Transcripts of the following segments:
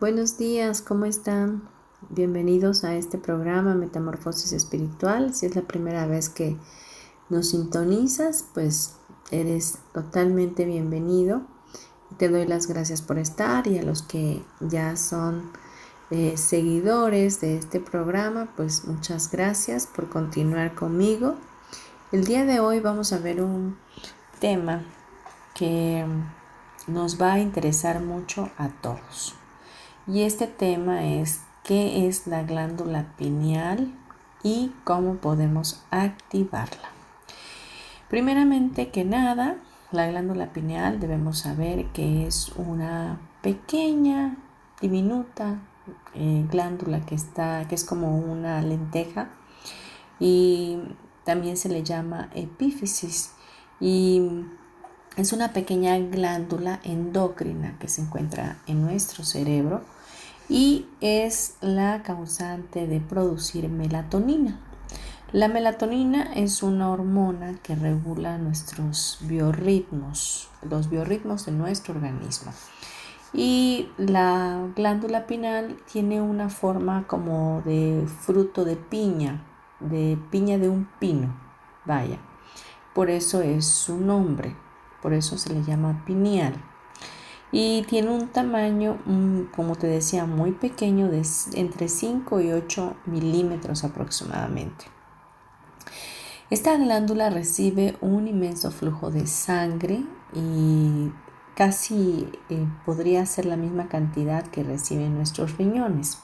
Buenos días, ¿cómo están? Bienvenidos a este programa Metamorfosis Espiritual. Si es la primera vez que nos sintonizas, pues eres totalmente bienvenido. Te doy las gracias por estar y a los que ya son eh, seguidores de este programa, pues muchas gracias por continuar conmigo. El día de hoy vamos a ver un tema que nos va a interesar mucho a todos. Y este tema es qué es la glándula pineal y cómo podemos activarla. Primeramente que nada, la glándula pineal debemos saber que es una pequeña, diminuta eh, glándula que está, que es como una lenteja y también se le llama epífisis y es una pequeña glándula endocrina que se encuentra en nuestro cerebro y es la causante de producir melatonina. La melatonina es una hormona que regula nuestros biorritmos, los biorritmos de nuestro organismo. Y la glándula pineal tiene una forma como de fruto de piña, de piña de un pino, vaya. Por eso es su nombre por eso se le llama pineal. Y tiene un tamaño, mm, como te decía, muy pequeño, de entre 5 y 8 milímetros aproximadamente. Esta glándula recibe un inmenso flujo de sangre y casi eh, podría ser la misma cantidad que reciben nuestros riñones.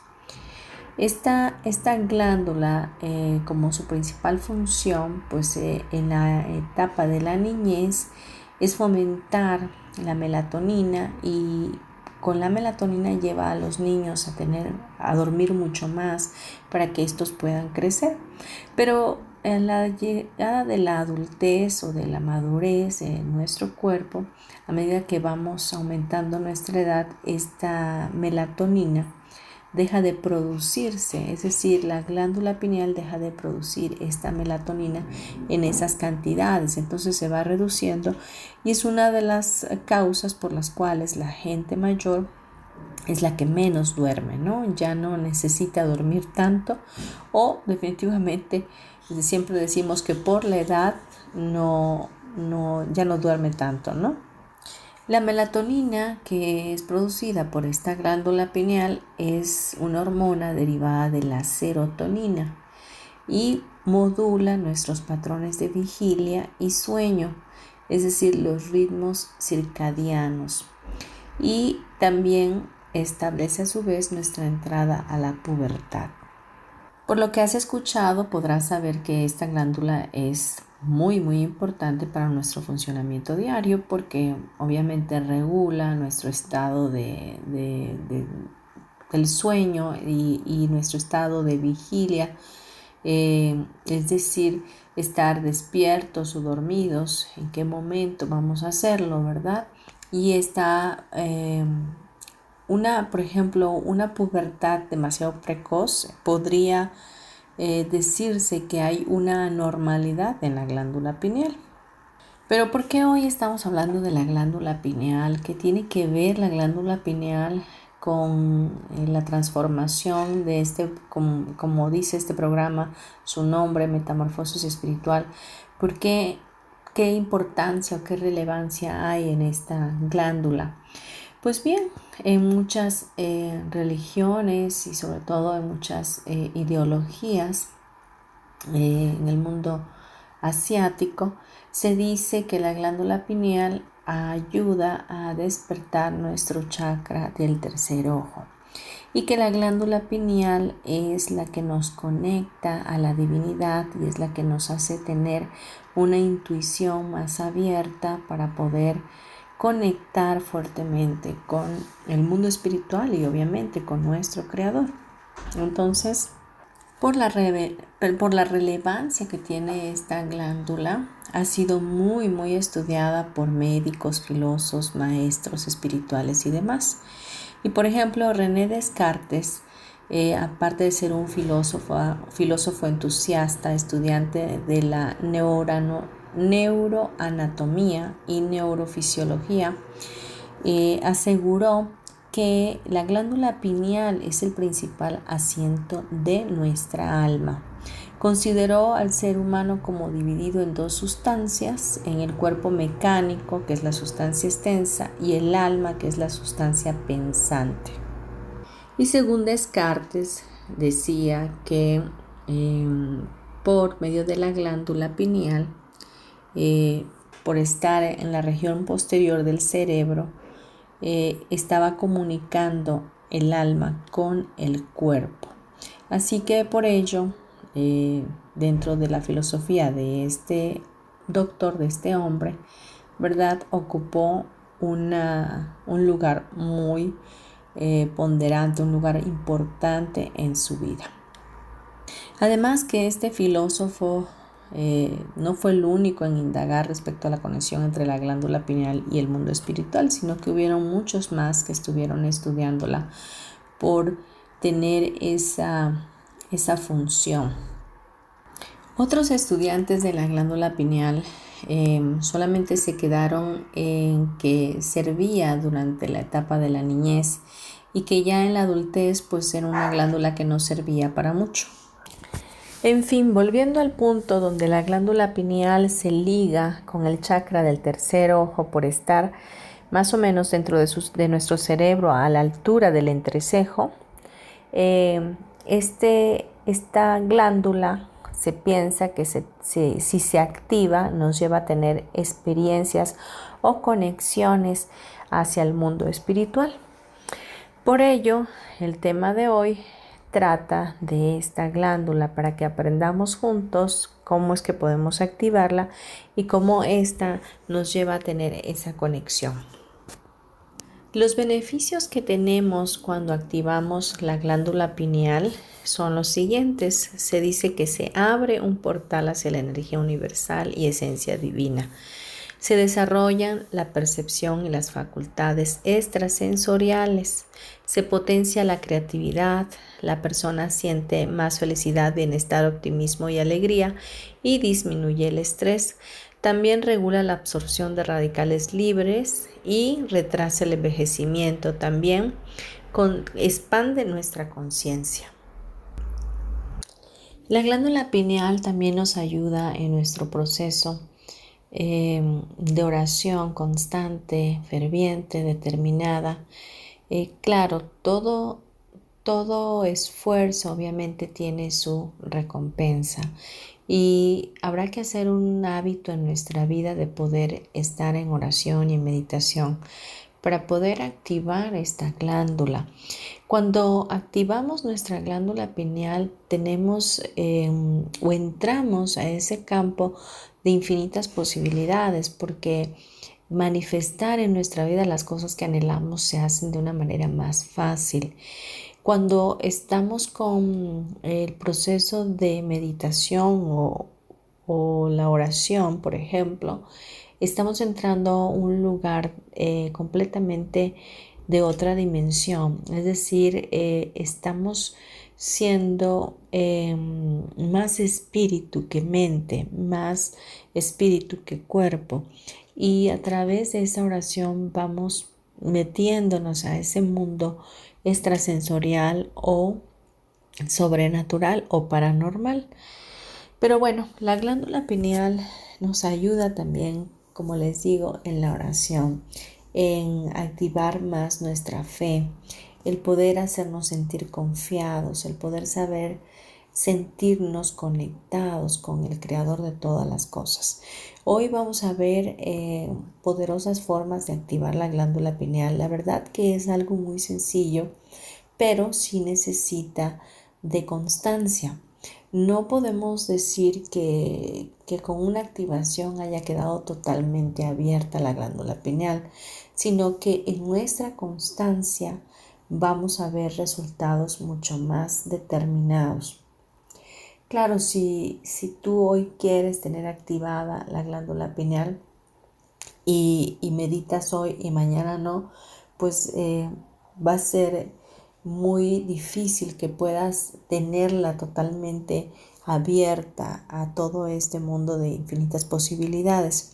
Esta, esta glándula, eh, como su principal función, pues eh, en la etapa de la niñez, es fomentar la melatonina y con la melatonina lleva a los niños a tener a dormir mucho más para que estos puedan crecer. Pero en la llegada de la adultez o de la madurez en nuestro cuerpo, a medida que vamos aumentando nuestra edad, esta melatonina deja de producirse, es decir, la glándula pineal deja de producir esta melatonina en esas cantidades, entonces se va reduciendo y es una de las causas por las cuales la gente mayor es la que menos duerme, ¿no? Ya no necesita dormir tanto o definitivamente siempre decimos que por la edad no, no ya no duerme tanto, ¿no? La melatonina que es producida por esta glándula pineal es una hormona derivada de la serotonina y modula nuestros patrones de vigilia y sueño, es decir, los ritmos circadianos. Y también establece a su vez nuestra entrada a la pubertad. Por lo que has escuchado podrás saber que esta glándula es muy muy importante para nuestro funcionamiento diario porque obviamente regula nuestro estado de, del sueño y, nuestro estado de vigilia, eh, es decir, estar despiertos o dormidos, en qué momento vamos a hacerlo, ¿verdad? Y está eh, una, por ejemplo, una pubertad demasiado precoz podría eh, decirse que hay una normalidad en la glándula pineal. Pero ¿por qué hoy estamos hablando de la glándula pineal? ¿Qué tiene que ver la glándula pineal con eh, la transformación de este, como, dice este programa, su nombre, Metamorfosis Espiritual? ¿Por qué? ¿Qué importancia o qué relevancia hay en esta glándula? Pues bien, en muchas eh, religiones y sobre todo en muchas eh, ideologías eh, en el mundo asiático, se dice que la glándula pineal ayuda a despertar nuestro chakra del tercer ojo y que la glándula pineal es la que nos conecta a la divinidad y es la que nos hace tener una intuición más abierta para poder conectar fuertemente con el mundo espiritual y obviamente con nuestro creador. Entonces, por la, por la relevancia que tiene esta glándula, ha sido muy, muy estudiada por médicos, filósofos, maestros espirituales y demás. Y por ejemplo, René Descartes, eh, aparte de ser un filósofo, filósofo entusiasta, estudiante de la neuroanatomía y neurofisiología, eh, aseguró que la glándula pineal es el principal asiento de nuestra alma. Consideró al ser humano como dividido en dos sustancias, en el cuerpo mecánico, que es la sustancia extensa, y el alma, que es la sustancia pensante. Y según Descartes, decía que em, por medio de la glándula pineal, eh, por estar en la región posterior del cerebro, eh, estaba comunicando el alma con el cuerpo. Así que por ello, eh, dentro de la filosofía de este doctor, de este hombre, ¿verdad? Ocupó una, un lugar muy ponderante, un lugar importante en su vida. Además que este filósofo eh, no fue el único en indagar respecto a la conexión entre la glándula pineal y el mundo espiritual, sino que hubieron muchos más que estuvieron estudiándola por tener esa, esa función. Otros estudiantes de la glándula pineal em, solamente se quedaron en que servía durante la etapa de la niñez y que ya en la adultez pues era una glándula que no servía para mucho. En fin, volviendo al punto donde la glándula pineal se liga con el chakra del tercer ojo por estar más o menos dentro de, nuestro cerebro a la altura del entrecejo, eh, este, esta glándula se piensa que si se activa nos lleva a tener experiencias o conexiones hacia el mundo espiritual. Por ello, el tema de hoy trata de esta glándula para que aprendamos juntos cómo es que podemos activarla y cómo esta nos lleva a tener esa conexión. Los beneficios que tenemos cuando activamos la glándula pineal son los siguientes. Se dice que se abre un portal hacia la energía universal y esencia divina. Se desarrollan la percepción y las facultades extrasensoriales. Se potencia la creatividad. La persona siente más felicidad, bienestar, optimismo y alegría y disminuye el estrés. También regula la absorción de radicales libres y retrasa el envejecimiento. También expande nuestra conciencia. La glándula pineal también nos ayuda en nuestro proceso Em, de oración constante, ferviente, determinada. Eh, claro, todo, todo esfuerzo obviamente tiene su recompensa y habrá que hacer un hábito en nuestra vida de poder estar en oración y en meditación para poder activar esta glándula. Cuando activamos nuestra glándula pineal, tenemos em, o entramos a ese campo de infinitas posibilidades, porque manifestar en nuestra vida las cosas que anhelamos se hacen de una manera más fácil. Cuando estamos con el proceso de meditación o, o la oración, por ejemplo, estamos entrando a un lugar eh, completamente de otra dimensión, es decir, eh, estamos siendo em, más espíritu que mente, más espíritu que cuerpo. Y a través de esa oración vamos metiéndonos a ese mundo extrasensorial o sobrenatural o paranormal. Pero bueno, la glándula pineal nos ayuda también como les digo, en la oración. en activar más nuestra fe, el poder hacernos sentir confiados, el poder saber sentirnos conectados con el creador de todas las cosas. Hoy vamos a ver eh, poderosas formas de activar la glándula pineal. La verdad que es algo muy sencillo, pero sí necesita de constancia. No podemos decir que, que, con una activación haya quedado totalmente abierta la glándula pineal, sino que en nuestra constancia vamos a ver resultados mucho más determinados. Claro, si, si tú hoy quieres tener activada la glándula pineal y, meditas hoy y mañana no, pues eh, va a ser muy difícil que puedas tenerla totalmente abierta a todo este mundo de infinitas posibilidades.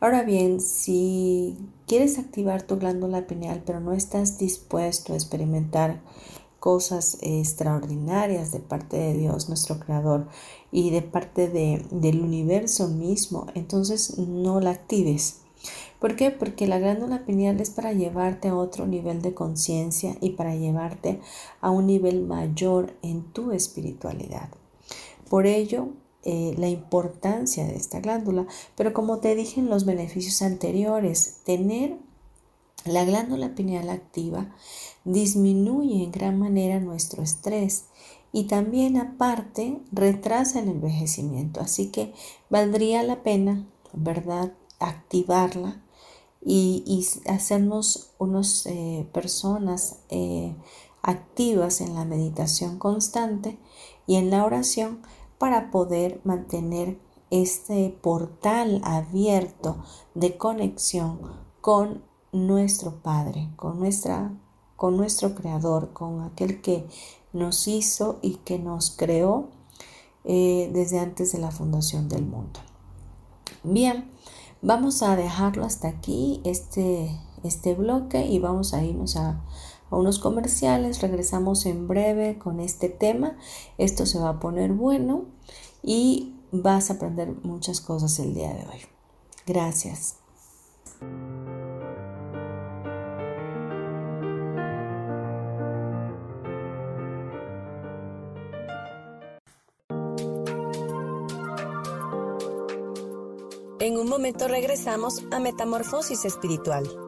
Ahora bien, si quieres activar tu glándula pineal pero no estás dispuesto a experimentar cosas extraordinarias de parte de Dios, nuestro Creador, y de parte de, del universo mismo, entonces no la actives. ¿Por qué? Porque la glándula pineal es para llevarte a otro nivel de conciencia y para llevarte a un nivel mayor en tu espiritualidad. Por ello, eh, la importancia de esta glándula, pero como te dije en los beneficios anteriores, tener la glándula pineal activa disminuye en gran manera nuestro estrés y también aparte retrasa el envejecimiento. Así que valdría la pena, ¿verdad?, activarla y, hacernos unas eh, personas eh, activas en la meditación constante y en la oración para poder mantener este portal abierto de conexión con nuestro Padre, con, nuestra, con nuestro Creador, con aquel que nos hizo y que nos creó eh, desde antes de la fundación del mundo. Bien, vamos a dejarlo hasta aquí, este, este bloque, y vamos a irnos a, a unos comerciales. Regresamos en breve con este tema. Esto se va a poner bueno y vas a aprender muchas cosas el día de hoy. Gracias. En un momento regresamos a Metamorfosis Espiritual.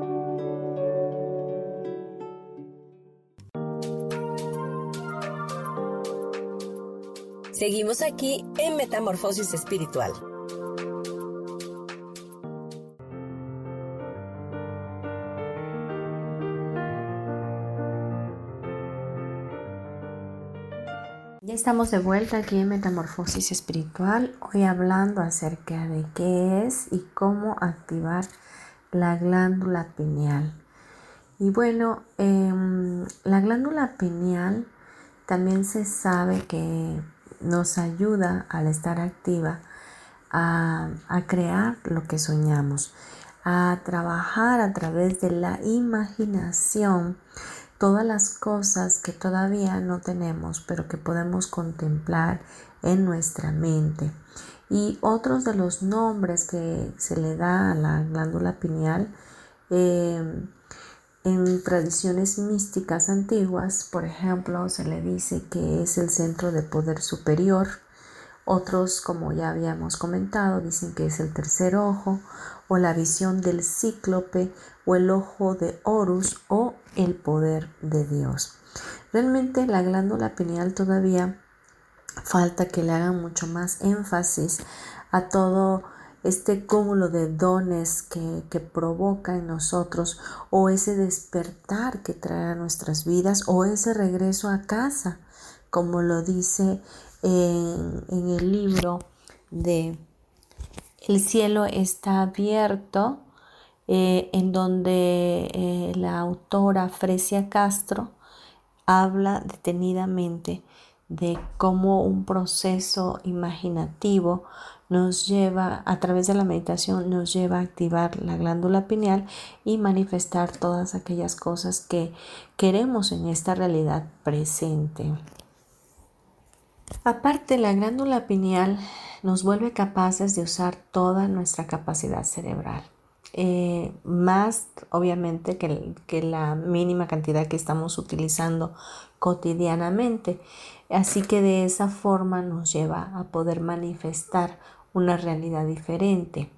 Seguimos aquí en Metamorfosis Espiritual. estamos de vuelta aquí en Metamorfosis Espiritual, hoy hablando acerca de qué es y cómo activar la glándula pineal. Y bueno, em, la glándula pineal también se sabe que nos ayuda al estar activa a, a crear lo que soñamos, a trabajar a través de la imaginación todas las cosas que todavía no tenemos, pero que podemos contemplar en nuestra mente. Y otros de los nombres que se le da a la glándula pineal eh, en tradiciones místicas antiguas, por ejemplo, se le dice que es el centro de poder superior. Otros, como ya habíamos comentado, dicen que es el tercer ojo o la visión del cíclope o el ojo de Horus o el poder de Dios. Realmente la glándula pineal todavía falta que le hagan mucho más énfasis a todo este cúmulo de dones que, provoca en nosotros o ese despertar que trae a nuestras vidas o ese regreso a casa, como lo dice en, el libro de El cielo está abierto, eh, en donde eh, la autora Fresia Castro habla detenidamente de cómo un proceso imaginativo nos lleva, a través de la meditación, nos lleva a activar la glándula pineal y manifestar todas aquellas cosas que queremos en esta realidad presente. Aparte, la glándula pineal nos vuelve capaces de usar toda nuestra capacidad cerebral. Eh, más obviamente que, que, la mínima cantidad que estamos utilizando cotidianamente. Así que de esa forma nos lleva a poder manifestar una realidad diferente.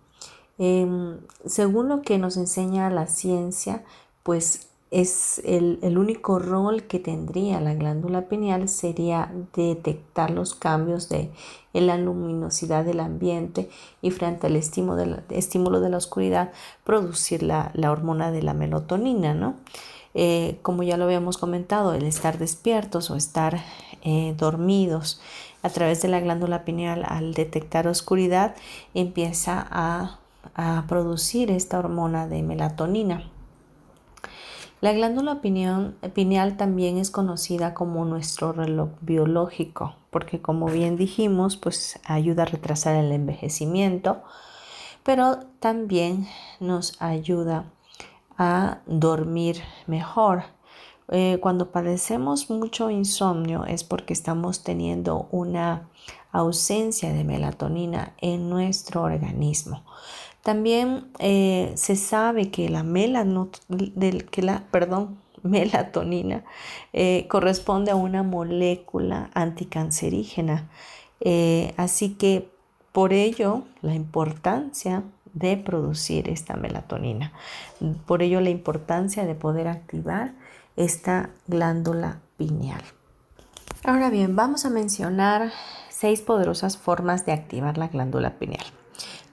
Em, según lo que nos enseña la ciencia, pues es el, único rol que tendría la glándula pineal sería detectar los cambios de, en la luminosidad del ambiente y frente al estímulo de la, la oscuridad producir la, hormona de la melatonina, ¿no? Eh, como ya lo habíamos comentado, el estar despiertos o estar eh, dormidos a través de la glándula pineal al detectar oscuridad empieza a, producir esta hormona de melatonina. La glándula pineal, también es conocida como nuestro reloj biológico, porque como bien dijimos, pues ayuda a retrasar el envejecimiento, pero también nos ayuda a dormir mejor. Eh, cuando padecemos mucho insomnio es porque estamos teniendo una ausencia de melatonina en nuestro organismo. También eh, se sabe que la, que la perdón, melatonina eh, corresponde a una molécula anticancerígena. así que por ello la importancia de producir esta melatonina. Por ello la importancia de poder activar esta glándula pineal. Ahora bien, vamos a mencionar seis poderosas formas de activar la glándula pineal.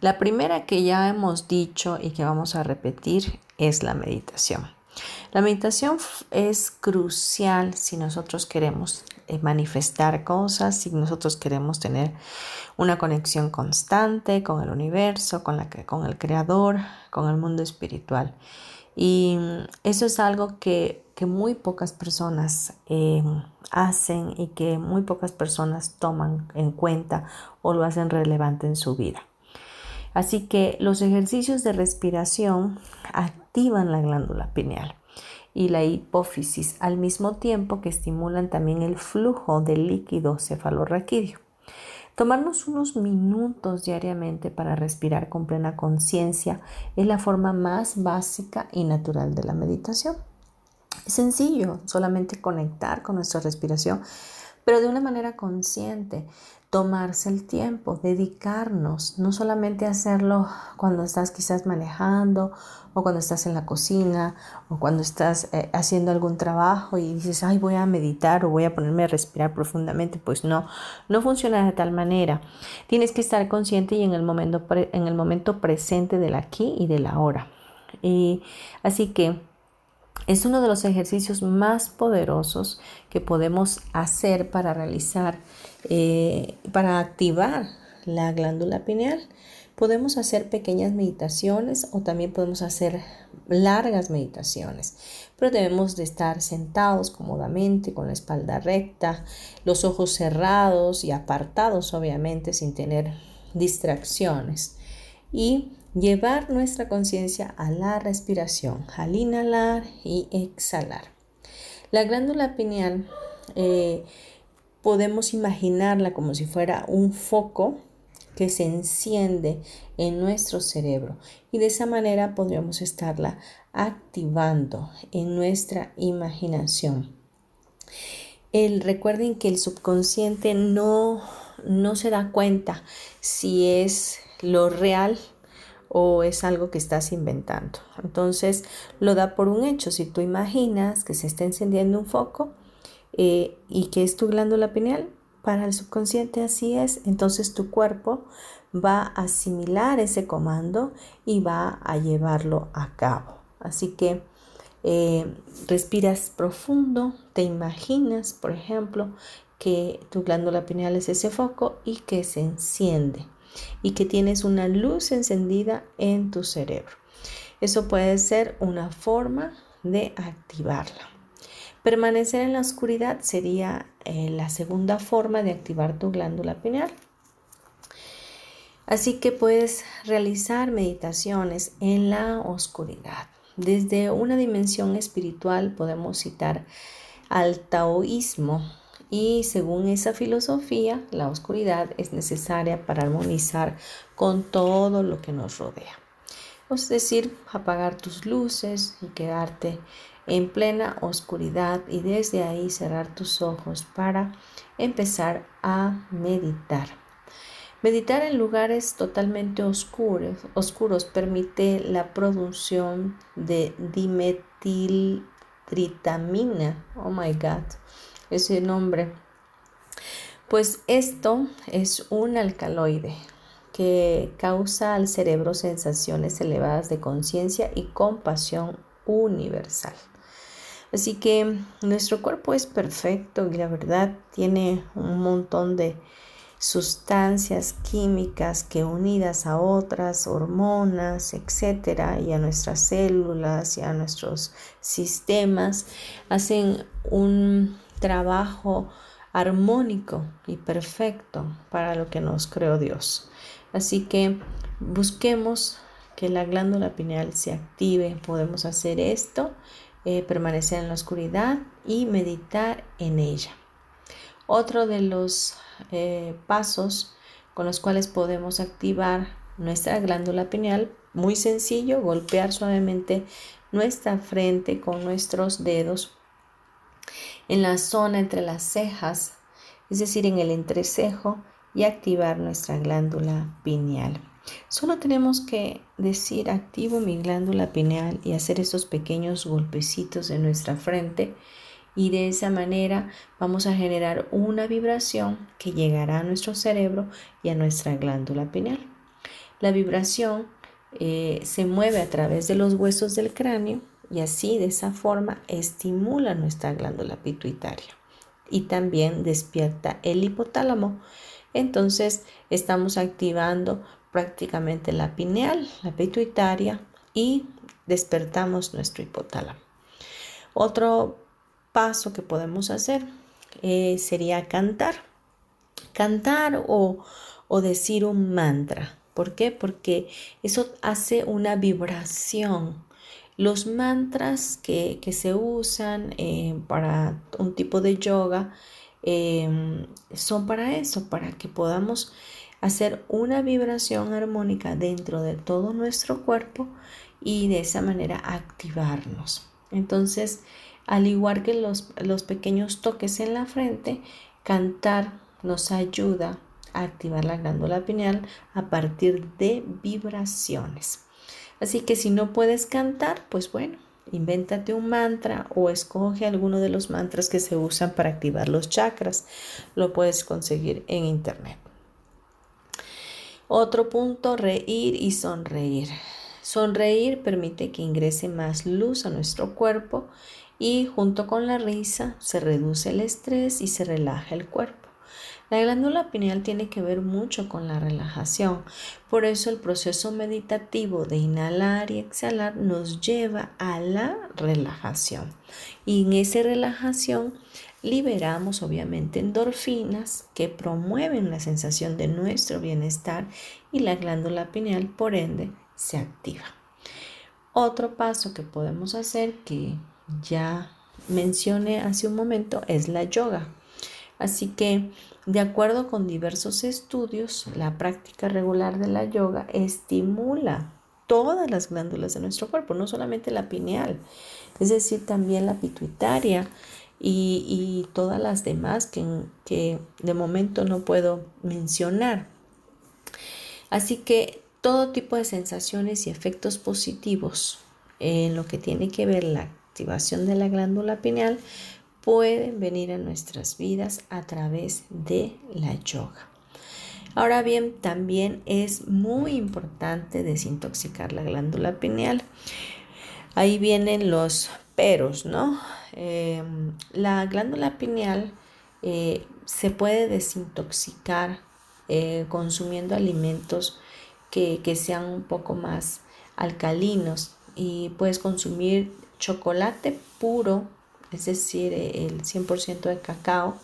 La primera que ya hemos dicho y que vamos a repetir es la meditación. La meditación es crucial si nosotros queremos eh, manifestar cosas, si nosotros queremos tener una conexión constante con el universo, con, la, con el creador, con el mundo espiritual. Y eso es algo que, muy pocas personas eh, hacen y que muy pocas personas toman en cuenta o lo hacen relevante en su vida. Así que los ejercicios de respiración activan la glándula pineal y la hipófisis al mismo tiempo que estimulan también el flujo del líquido cefalorraquídeo. Tomarnos unos minutos diariamente para respirar con plena conciencia es la forma más básica y natural de la meditación. Es sencillo, solamente conectar con nuestra respiración, pero de una manera consciente, tomarse el tiempo, dedicarnos, no solamente hacerlo cuando estás quizás manejando o cuando estás en la cocina o cuando estás eh, haciendo algún trabajo y dices, ay, voy a meditar o voy a ponerme a respirar profundamente, pues no, no funciona de tal manera. Tienes que estar consciente y en el momento, en el momento presente del aquí y del ahora. Y así que es uno de los ejercicios más poderosos que podemos hacer para realizar, eh, para activar la glándula pineal. Podemos hacer pequeñas meditaciones o también podemos hacer largas meditaciones, pero debemos de estar sentados cómodamente con la espalda recta, los ojos cerrados y apartados obviamente sin tener distracciones y llevar nuestra conciencia a la respiración, al inhalar y exhalar. La glándula pineal eh, podemos imaginarla como si fuera un foco que se enciende en nuestro cerebro y de esa manera podríamos estarla activando en nuestra imaginación. El, recuerden que el subconsciente no, no se da cuenta si es lo real o es algo que estás inventando. Entonces lo da por un hecho. Si tú imaginas que se está encendiendo un foco eh, y que es tu glándula pineal, para el subconsciente así es, entonces tu cuerpo va a asimilar ese comando y va a llevarlo a cabo. Así que eh, respiras profundo, te imaginas, por ejemplo, que tu glándula pineal es ese foco y que se enciende y que tienes una luz encendida en tu cerebro. Eso puede ser una forma de activarla. Permanecer en la oscuridad sería eh, la segunda forma de activar tu glándula pineal. Así que puedes realizar meditaciones en la oscuridad. Desde una dimensión espiritual podemos citar al taoísmo, y según esa filosofía, la oscuridad es necesaria para armonizar con todo lo que nos rodea. Es decir, apagar tus luces y quedarte en plena oscuridad y desde ahí cerrar tus ojos para empezar a meditar. Meditar en lugares totalmente oscuros, oscuros permite la producción de dimetiltritamina. Oh my God ese nombre. Pues esto es un alcaloide que causa al cerebro sensaciones elevadas de conciencia y compasión universal. Así que nuestro cuerpo es perfecto y la verdad tiene un montón de sustancias químicas que unidas a otras hormonas, etcétera, y a nuestras células y a nuestros sistemas hacen un trabajo armónico y perfecto para lo que nos creó Dios. Así que busquemos que la glándula pineal se active. Podemos hacer esto, eh, permanecer en la oscuridad y meditar en ella. Otro de los eh, pasos con los cuales podemos activar nuestra glándula pineal, muy sencillo, golpear suavemente nuestra frente con nuestros dedos en la zona entre las cejas, es decir, en el entrecejo y activar nuestra glándula pineal. Solo tenemos que decir activo mi glándula pineal y hacer esos pequeños golpecitos en nuestra frente y de esa manera vamos a generar una vibración que llegará a nuestro cerebro y a nuestra glándula pineal. La vibración eh, se mueve a través de los huesos del cráneo y así de esa forma estimula nuestra glándula pituitaria y también despierta el hipotálamo. Entonces estamos activando prácticamente la pineal, la pituitaria y despertamos nuestro hipotálamo. Otro paso que podemos hacer eh, sería cantar. Cantar o, o decir un mantra. ¿Por qué? Porque eso hace una vibración los mantras que, se usan eh, para un tipo de yoga em, son para eso, para que podamos hacer una vibración armónica dentro de todo nuestro cuerpo y de esa manera activarnos. Entonces, al igual que los, los pequeños toques en la frente, cantar nos ayuda a activar la glándula pineal a partir de vibraciones. Así que si no puedes cantar, pues bueno, invéntate un mantra o escoge alguno de los mantras que se usan para activar los chakras. Lo puedes conseguir en internet. Otro punto, reír y sonreír. Sonreír permite que ingrese más luz a nuestro cuerpo y junto con la risa se reduce el estrés y se relaja el cuerpo. La glándula pineal tiene que ver mucho con la relajación. Por eso el proceso meditativo de inhalar y exhalar nos lleva a la relajación. Y en esa relajación liberamos obviamente endorfinas que promueven la sensación de nuestro bienestar y la glándula pineal por ende se activa. Otro paso que podemos hacer que ya mencioné hace un momento es la yoga. Así que, de acuerdo con diversos estudios, la práctica regular de la yoga estimula todas las glándulas de nuestro cuerpo, no solamente la pineal, es decir, también la pituitaria y, todas las demás que, que de momento no puedo mencionar. Así que todo tipo de sensaciones y efectos positivos en lo que tiene que ver la activación de la glándula pineal pueden venir a nuestras vidas a través de la yoga. Ahora bien, también es muy importante desintoxicar la glándula pineal. Ahí vienen los peros, ¿no? Em, la glándula pineal eh, se puede desintoxicar eh, consumiendo alimentos que, que sean un poco más alcalinos y puedes consumir chocolate puro, es decir, el 100% de cacao,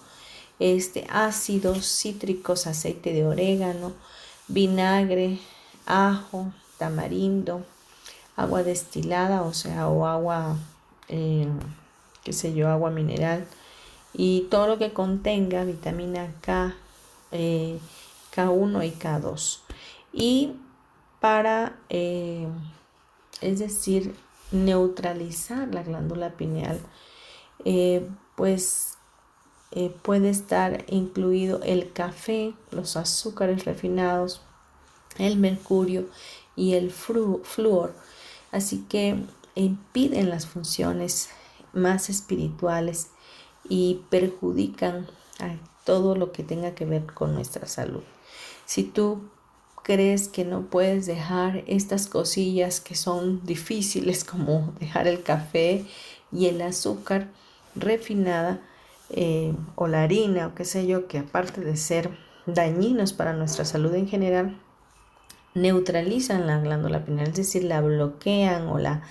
este, ácidos cítricos, aceite de orégano, vinagre, ajo, tamarindo, agua destilada, o sea, o agua, eh, qué sé yo, agua mineral, y todo lo que contenga vitamina K, eh, K1 y K2. Y para, eh, es decir, neutralizar la glándula pineal, eh, pues eh, puede estar incluido el café, los azúcares refinados, el mercurio y el flúor. Así que impiden las funciones más espirituales y perjudican a todo lo que tenga que ver con nuestra salud. Si tú crees que no puedes dejar estas cosillas que son difíciles como dejar el café y el azúcar refinada eh, o la harina o qué sé yo, que aparte de ser dañinos para nuestra salud en general, neutralizan la glándula pineal, es decir, la bloquean o la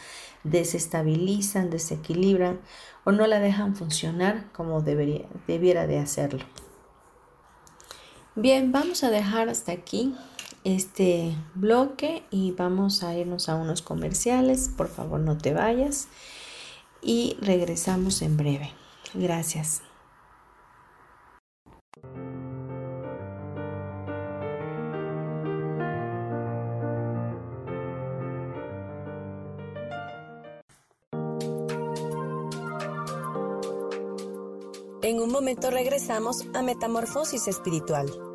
desestabilizan, desequilibran o no la dejan funcionar como debería, debiera de hacerlo. Bien, vamos a dejar hasta aquí este bloque y vamos a irnos a unos comerciales. Por favor, no te vayas y regresamos en breve. Gracias. En un momento regresamos a Metamorfosis Espiritual.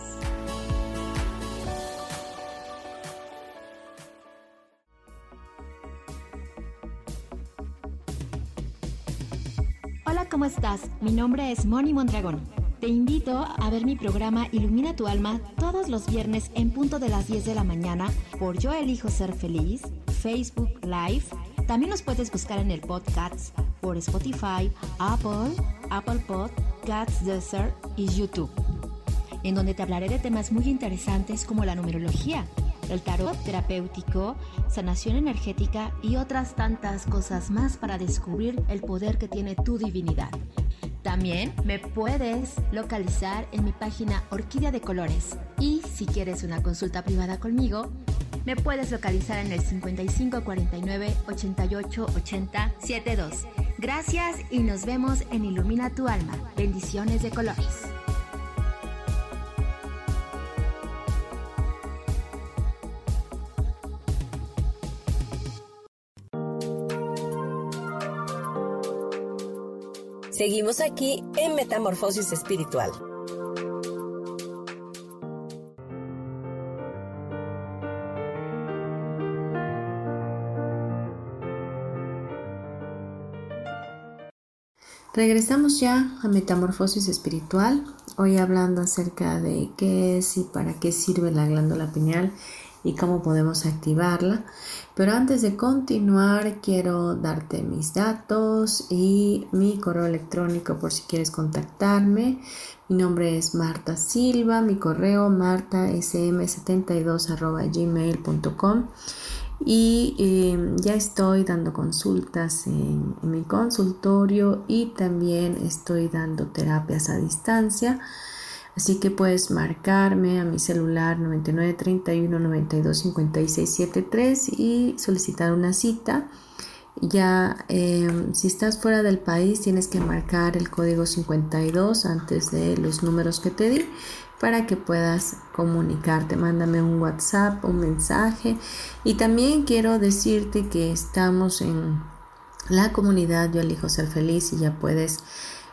¿Cómo estás? Mi nombre es Moni Mondragón. Te invito a ver mi programa Ilumina tu alma todos los viernes en punto de las 10 de la mañana por Yo Elijo Ser Feliz, Facebook Live. También nos puedes buscar en el podcast por Spotify, Apple, Apple Podcasts Desert y YouTube, en donde te hablaré de temas muy interesantes como la numerología, el tarot terapéutico, sanación energética y otras tantas cosas más para descubrir el poder que tiene tu divinidad. También me puedes localizar en mi página Orquídea de Colores. Y si quieres una consulta privada conmigo, me puedes localizar en el 5549 88 80 72. Gracias y nos vemos en Ilumina tu alma. Bendiciones de colores. Seguimos aquí en Metamorfosis Espiritual. Regresamos ya a Metamorfosis Espiritual, hoy hablando acerca de qué es y para qué sirve la glándula pineal y cómo podemos activarla. Pero antes de continuar, quiero darte mis datos y mi correo electrónico por si quieres contactarme. Mi nombre es Marta Silva, mi correo martasm72 y eh, ya estoy dando consultas en mi consultorio y también estoy dando terapias a distancia. Así que puedes marcarme a mi celular 9931 92 y solicitar una cita. Ya em, si estás fuera del país tienes que marcar el código 52 antes de los números que te di para que puedas comunicarte. Mándame un WhatsApp, un mensaje. Y también quiero decirte que estamos en la comunidad Yo elijo ser feliz y ya puedes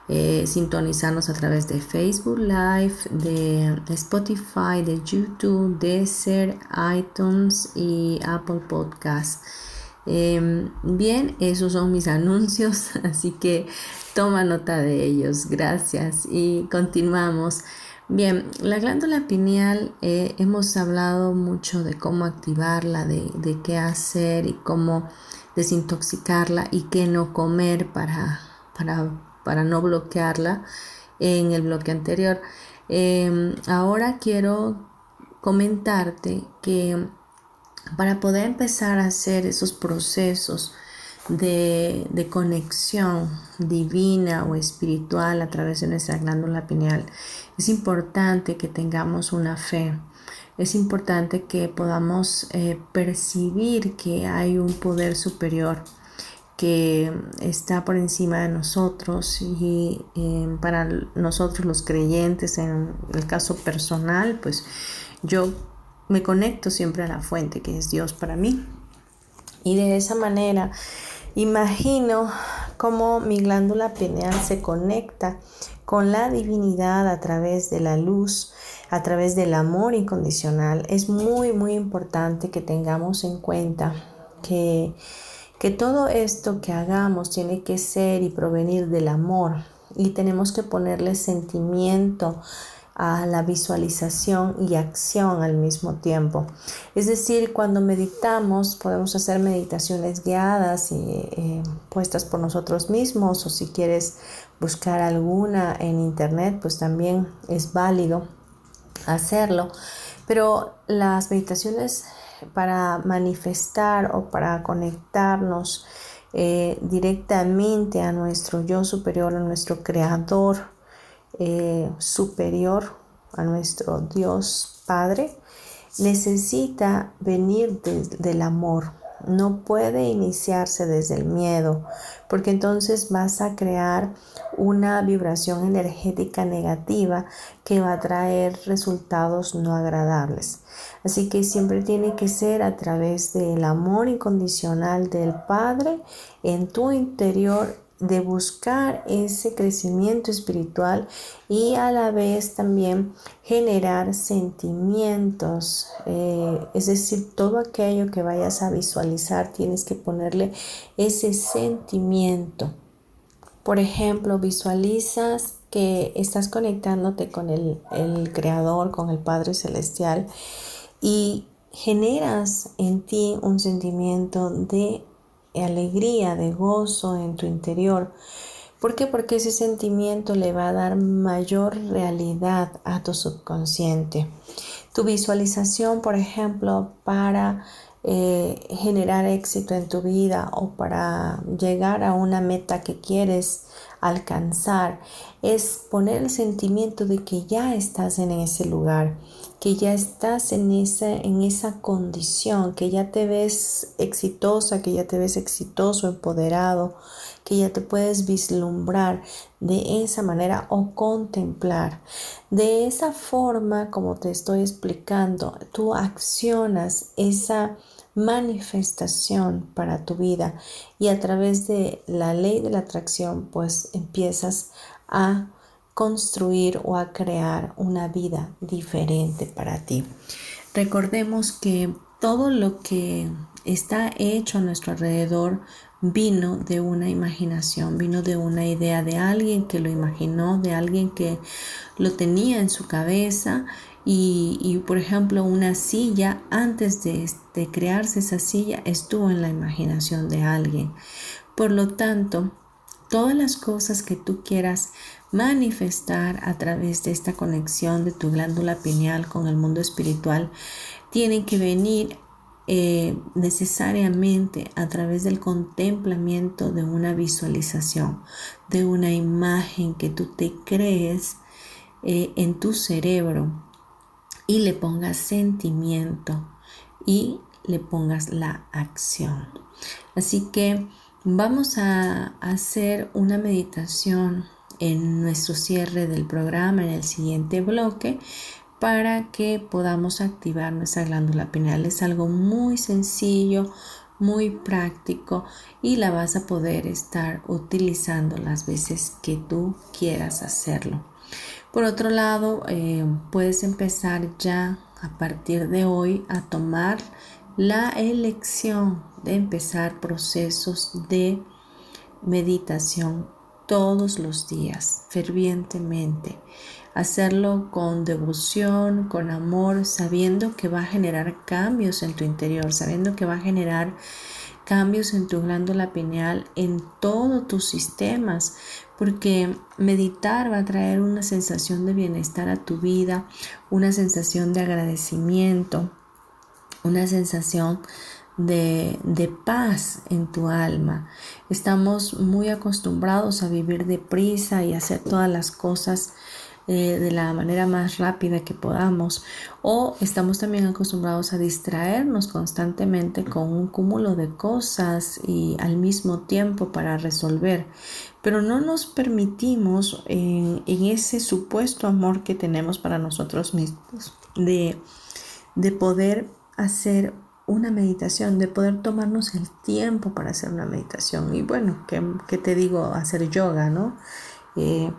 eh, sintonizarnos a través de Facebook Live, de Spotify, de YouTube, Deezer, iTunes y Apple Podcast. Em, bien, esos son mis anuncios, así que toma nota de ellos. Gracias y continuamos. Bien, la glándula pineal eh, hemos hablado mucho de cómo activarla, de, de, qué hacer y cómo desintoxicarla y qué no comer para, para para no bloquearla en el bloque anterior. Em, ahora quiero comentarte que para poder empezar a hacer esos procesos de, conexión divina o espiritual a través de nuestra glándula pineal, es importante que tengamos una fe. Es importante que podamos eh, percibir que hay un poder superior que está por encima de nosotros y em, para nosotros los creyentes en el caso personal pues yo me conecto siempre a la fuente que es Dios para mí. Y de esa manera imagino cómo mi glándula pineal se conecta con la divinidad a través de la luz a través del amor incondicional. Es muy muy importante que tengamos en cuenta que que todo esto que hagamos tiene que ser y provenir del amor y tenemos que ponerle sentimiento a la visualización y acción al mismo tiempo. Es decir, cuando meditamos podemos hacer meditaciones guiadas y eh, puestas por nosotros mismos o si quieres buscar alguna en internet pues también es válido hacerlo. Pero las meditaciones para manifestar o para conectarnos eh, directamente a nuestro yo superior, a nuestro creador eh, superior, a nuestro Dios Padre, necesita venir del amor, no puede iniciarse desde el miedo, porque entonces vas a crear una vibración energética negativa que va a traer resultados no agradables. Así que siempre tiene que ser a través del amor incondicional del Padre en tu interior de buscar ese crecimiento espiritual y a la vez también generar sentimientos, eh, es decir, todo aquello que vayas a visualizar tienes que ponerle ese sentimiento. Por ejemplo, visualizas que estás conectándote con el, el Creador, con el Padre Celestial y generas en ti un sentimiento de alegría, de gozo en tu interior. ¿Por qué? Porque ese sentimiento le va a dar mayor realidad a tu subconsciente. Tu visualización, por ejemplo, para eh, generar éxito en tu vida o para llegar a una meta que quieres alcanzar es poner el sentimiento de que ya estás en ese lugar, que ya estás en esa, en esa condición, que ya te ves exitosa, que ya te ves exitoso, empoderado, que ya te puedes vislumbrar de esa manera o contemplar. De esa forma, como te estoy explicando, tú accionas esa manifestación para tu vida y a través de la ley de la atracción pues empiezas a construir o a crear una vida diferente para ti. Recordemos que todo lo que está hecho a nuestro alrededor vino de una imaginación, vino de una idea de alguien que lo imaginó, de alguien que lo tenía en su cabeza y, por ejemplo una silla antes de, de crearse esa silla estuvo en la imaginación de alguien. Por lo tanto, todas las cosas que tú quieras manifestar a través de esta conexión de tu glándula pineal con el mundo espiritual tienen que venir eh, necesariamente a través del contemplamiento de una visualización, de una imagen que tú te crees eh, en tu cerebro y le pongas sentimiento y le pongas la acción. Así que vamos a hacer una meditación en nuestro cierre del programa en el siguiente bloque para que podamos activar nuestra glándula pineal. Es algo muy sencillo, muy práctico y la vas a poder estar utilizando las veces que tú quieras hacerlo. Por otro lado, eh, puedes empezar ya a partir de hoy a tomar la elección de empezar procesos de meditación todos los días, fervientemente. Hacerlo con devoción, con amor, sabiendo que va a generar cambios en tu interior, sabiendo que va a generar cambios en tu glándula pineal, en todos tus sistemas, porque meditar va a traer una sensación de bienestar a tu vida, una sensación de agradecimiento, una sensación de, de, paz en tu alma. Estamos muy acostumbrados a vivir deprisa y hacer todas las cosas eh, de la manera más rápida que podamos o estamos también acostumbrados a distraernos constantemente con un cúmulo de cosas y al mismo tiempo para resolver pero no nos permitimos en, ese supuesto amor que tenemos para nosotros mismos de, de poder hacer una meditación, de poder tomarnos el tiempo para hacer una meditación. Y bueno, ¿qué, te digo? Hacer yoga, ¿no? Eh,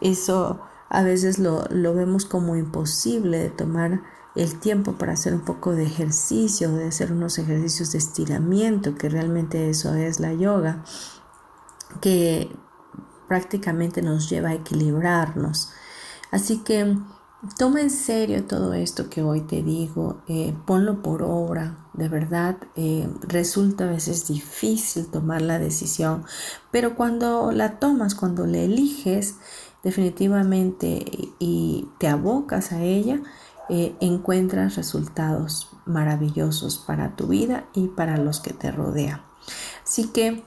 eso a veces lo, vemos como imposible de tomar el tiempo para hacer un poco de ejercicio, de hacer unos ejercicios de estiramiento, que realmente eso es la yoga, que prácticamente nos lleva a equilibrarnos. Así que toma en serio todo esto que hoy te digo, eh, ponlo por obra, de verdad eh, resulta a veces difícil tomar la decisión, pero cuando la tomas, cuando la eliges, definitivamente y te abocas a ella, eh, encuentras resultados maravillosos para tu vida y para los que te rodean. Así que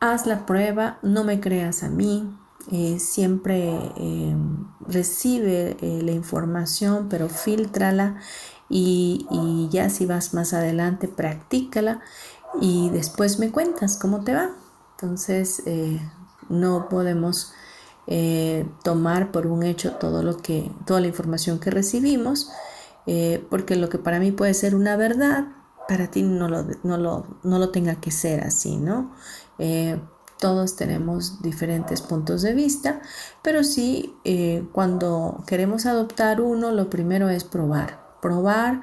haz la prueba, no me creas a mí, eh, siempre eh, recibe la información, pero filtrala y, y, ya si vas más adelante, practícala y después me cuentas cómo te va. Entonces, no podemos eh, tomar por un hecho todo lo que, toda la información que recibimos, eh, porque lo que para mí puede ser una verdad, para ti no lo, no lo, tenga que ser así, ¿no? Eh, todos tenemos diferentes puntos de vista, pero sí, cuando queremos adoptar uno, lo primero es probar, probar,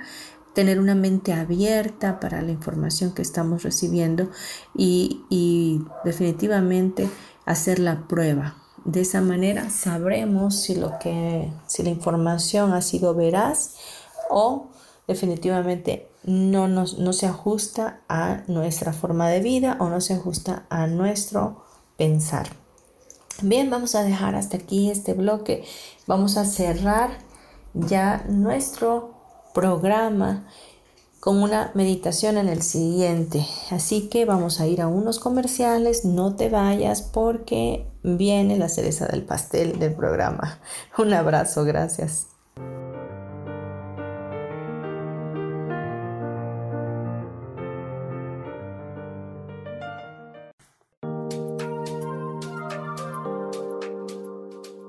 tener una mente abierta para la información que estamos recibiendo y, y definitivamente hacer la prueba, de esa manera sabremos si lo que si la información ha sido veraz o definitivamente no, nos, no se ajusta a nuestra forma de vida o no se ajusta a nuestro pensar. Bien, vamos a dejar hasta aquí este bloque. Vamos a cerrar ya nuestro programa con una meditación en el siguiente. Así que vamos a ir a unos comerciales, no te vayas porque viene la cereza del pastel del programa. Un abrazo, gracias.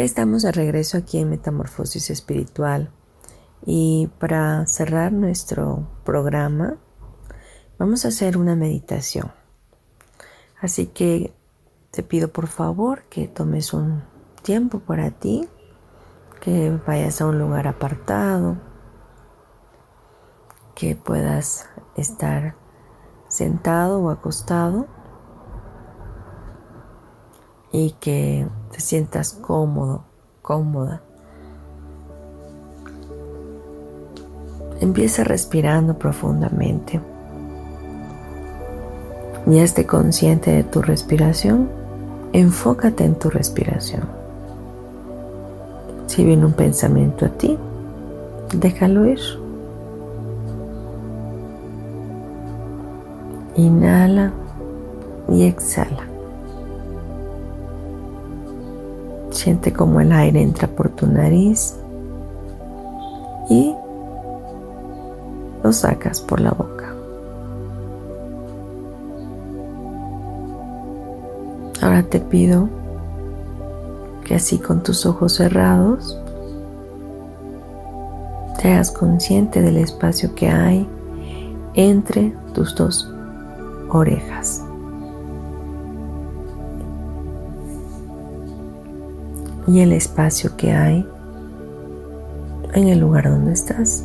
Ya estamos de regreso aquí en Metamorfosis Espiritual y para cerrar nuestro programa vamos a hacer una meditación. Así que te pido por favor que tomes un tiempo para ti, que vayas a un lugar apartado, que puedas estar sentado o acostado y que te sientas cómodo, cómoda. Empieza respirando profundamente. Ya esté consciente de tu respiración, enfócate en tu respiración. Si viene un pensamiento a ti, déjalo ir. Inhala y exhala. Siente como el aire entra por tu nariz y lo sacas por la boca. Ahora te pido que así con tus ojos cerrados te hagas consciente del espacio que hay entre tus dos orejas. Y el espacio que hay en el lugar donde estás.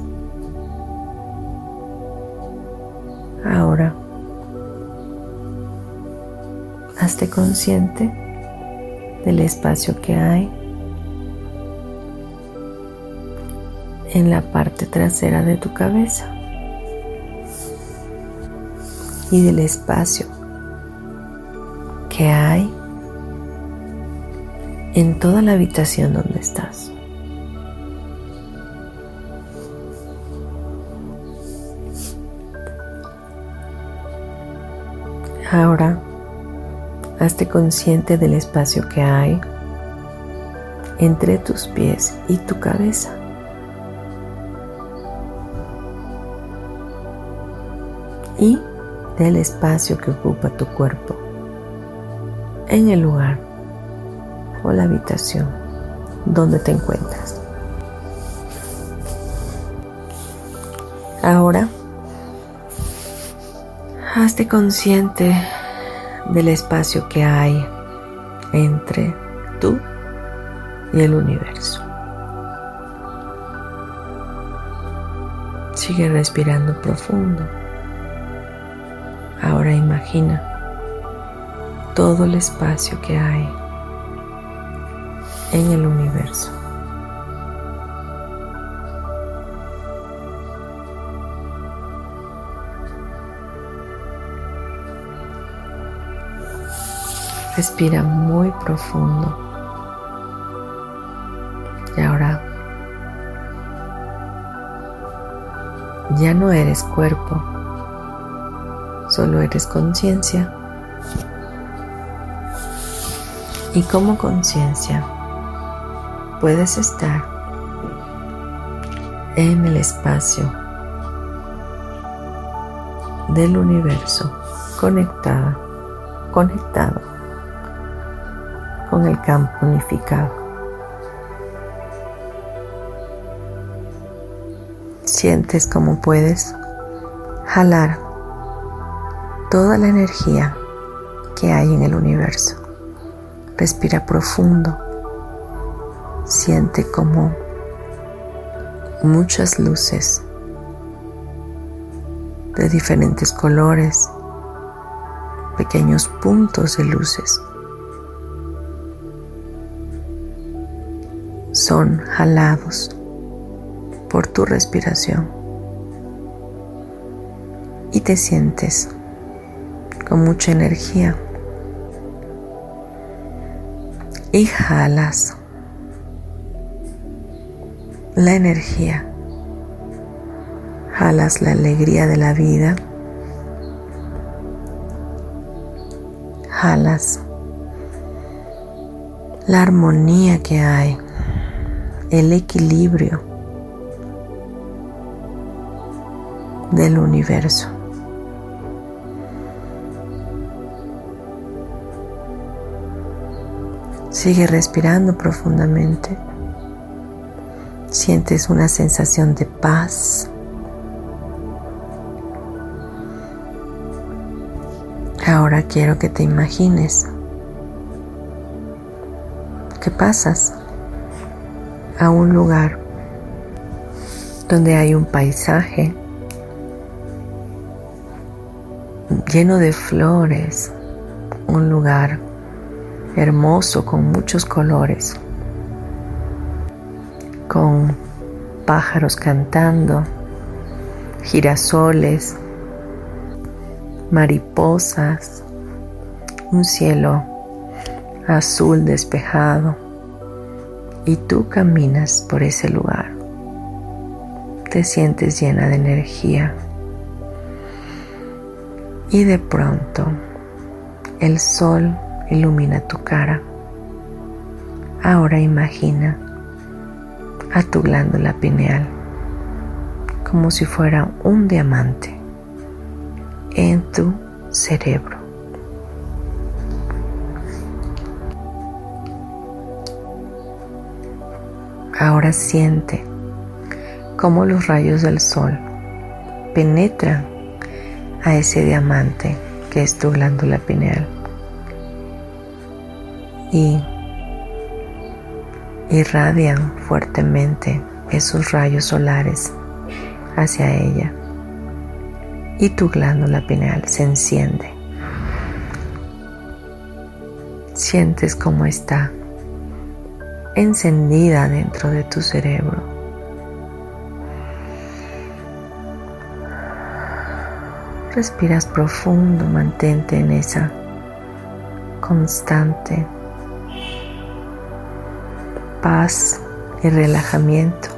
Ahora, hazte consciente del espacio que hay en la parte trasera de tu cabeza y del espacio que hay en toda la habitación donde estás. Ahora, hazte consciente del espacio que hay entre tus pies y tu cabeza. Y del espacio que ocupa tu cuerpo en el lugar o la habitación donde te encuentras. Ahora, hazte consciente del espacio que hay entre tú y el universo. Sigue respirando profundo. Ahora imagina todo el espacio que hay en el universo. Respira muy profundo. Y ahora ya no eres cuerpo, solo eres conciencia. Y como conciencia puedes estar en el espacio del universo conectada, conectado con el campo unificado. Sientes como puedes jalar toda la energía que hay en el universo. Respira profundo. Siente como muchas luces de diferentes colores, pequeños puntos de luces. Son jalados por tu respiración y te sientes con mucha energía. Y jalas la energía, jalas la alegría de la vida, jalas la armonía que hay el equilibrio del universo. Sigue respirando profundamente. Sientes una sensación de paz. Ahora quiero que te imagines. Que pasas a un lugar donde hay un paisaje lleno de flores, un lugar hermoso con muchos colores, con pájaros cantando, girasoles, mariposas, un cielo azul despejado y tú caminas por ese lugar. Te sientes llena de energía y de pronto el sol ilumina tu cara. Ahora imagina a tu glándula pineal como si fuera un diamante en tu cerebro. Ahora siente cómo los rayos del sol penetran a ese diamante que es tu glándula pineal y irradian fuertemente esos rayos solares hacia ella y tu glándula pineal se enciende. Sientes cómo está encendida dentro de tu cerebro. Respiras profundo, mantente en esa constante paz y relajamiento.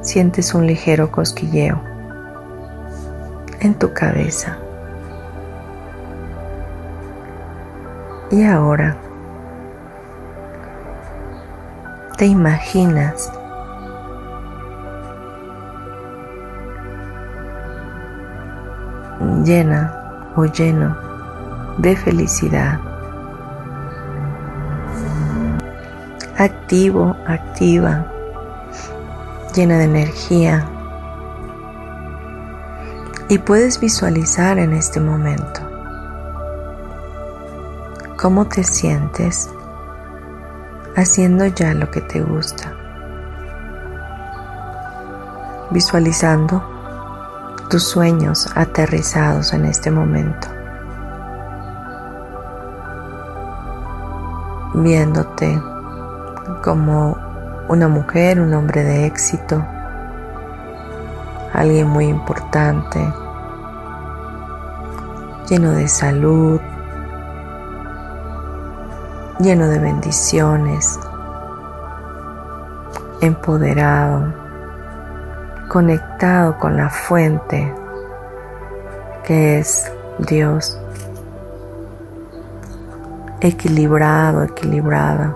Sientes un ligero cosquilleo en tu cabeza. Y ahora te imaginas llena o lleno de felicidad. Activo, activa, llena de energía Y puedes visualizar en este momento cómo te sientes haciendo ya lo que te gusta. Visualizando tus sueños aterrizados en este momento. Viéndote como una mujer, un hombre de éxito, alguien muy importante, lleno de salud, lleno de bendiciones, empoderado, conectado con la fuente que es Dios, equilibrado, equilibrada,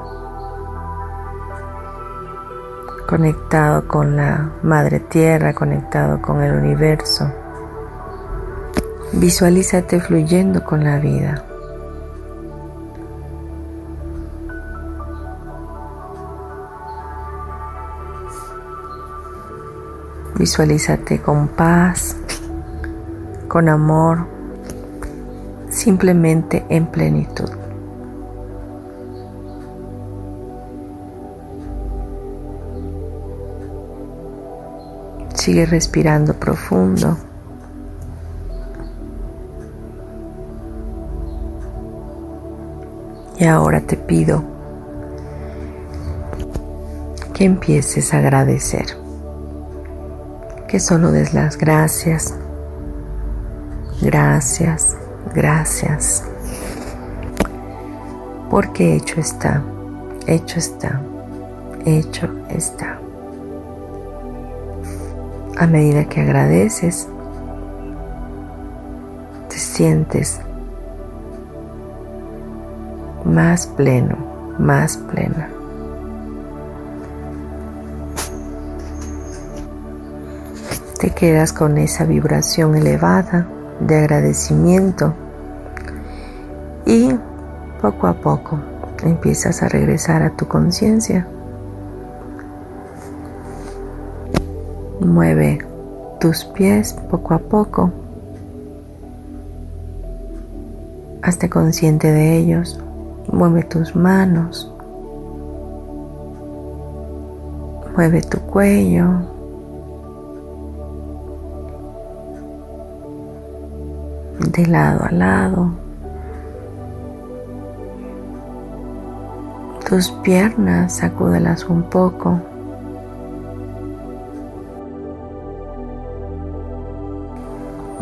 conectado con la Madre Tierra, conectado con el universo. Visualízate fluyendo con la vida. Visualízate con paz, con amor, simplemente en plenitud. Sigue respirando profundo. Y ahora te pido que empieces a agradecer que solo des las gracias, gracias, gracias, porque hecho está, hecho está, hecho está. A medida que agradeces, te sientes más pleno, más plena. te quedas con esa vibración elevada de agradecimiento y poco a poco empiezas a regresar a tu conciencia. Mueve tus pies poco a poco. Hazte consciente de ellos. Mueve tus manos. Mueve tu cuello, de lado a lado. Tus piernas, sacúdelas un poco.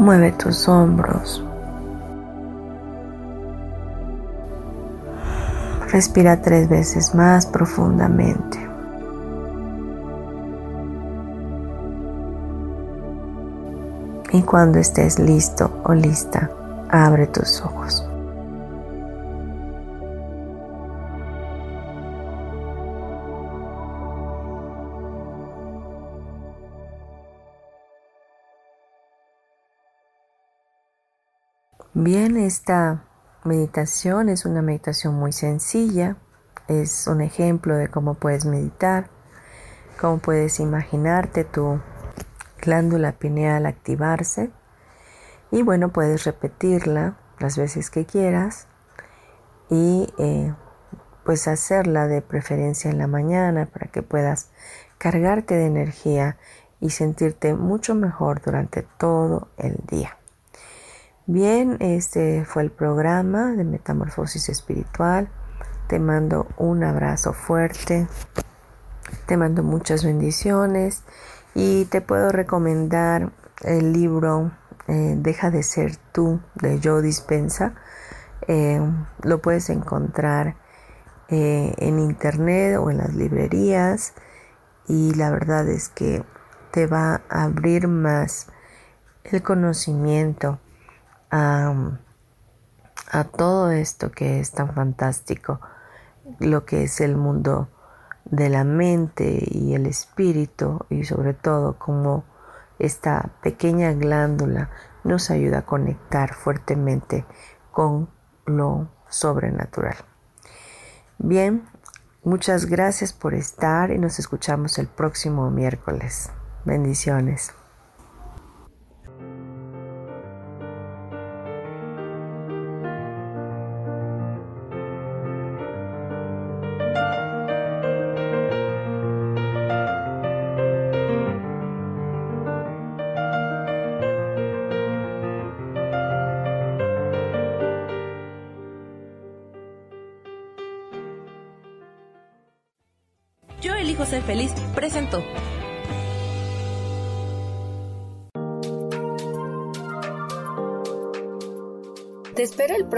Mueve tus hombros. Respira tres veces más profundamente. y cuando estés listo o lista, abre tus ojos. Esta meditación es una meditación muy sencilla, es un ejemplo de cómo puedes meditar, cómo puedes imaginarte tu glándula pineal activarse y bueno, puedes repetirla las veces que quieras y eh, pues hacerla de preferencia en la mañana para que puedas cargarte de energía y sentirte mucho mejor durante todo el día. Bien, este fue el programa de Metamorfosis Espiritual. Te mando un abrazo fuerte. Te mando muchas bendiciones y te puedo recomendar el libro eh, Deja de ser tú de Joe Dispensa. Eh, lo puedes encontrar eh, en internet o en las librerías y la verdad es que te va a abrir más el conocimiento a, todo esto que es tan fantástico, lo que es el mundo de la mente y el espíritu y sobre todo como esta pequeña glándula nos ayuda a conectar fuertemente con lo sobrenatural. Bien, muchas gracias por estar y nos escuchamos el próximo miércoles. Bendiciones.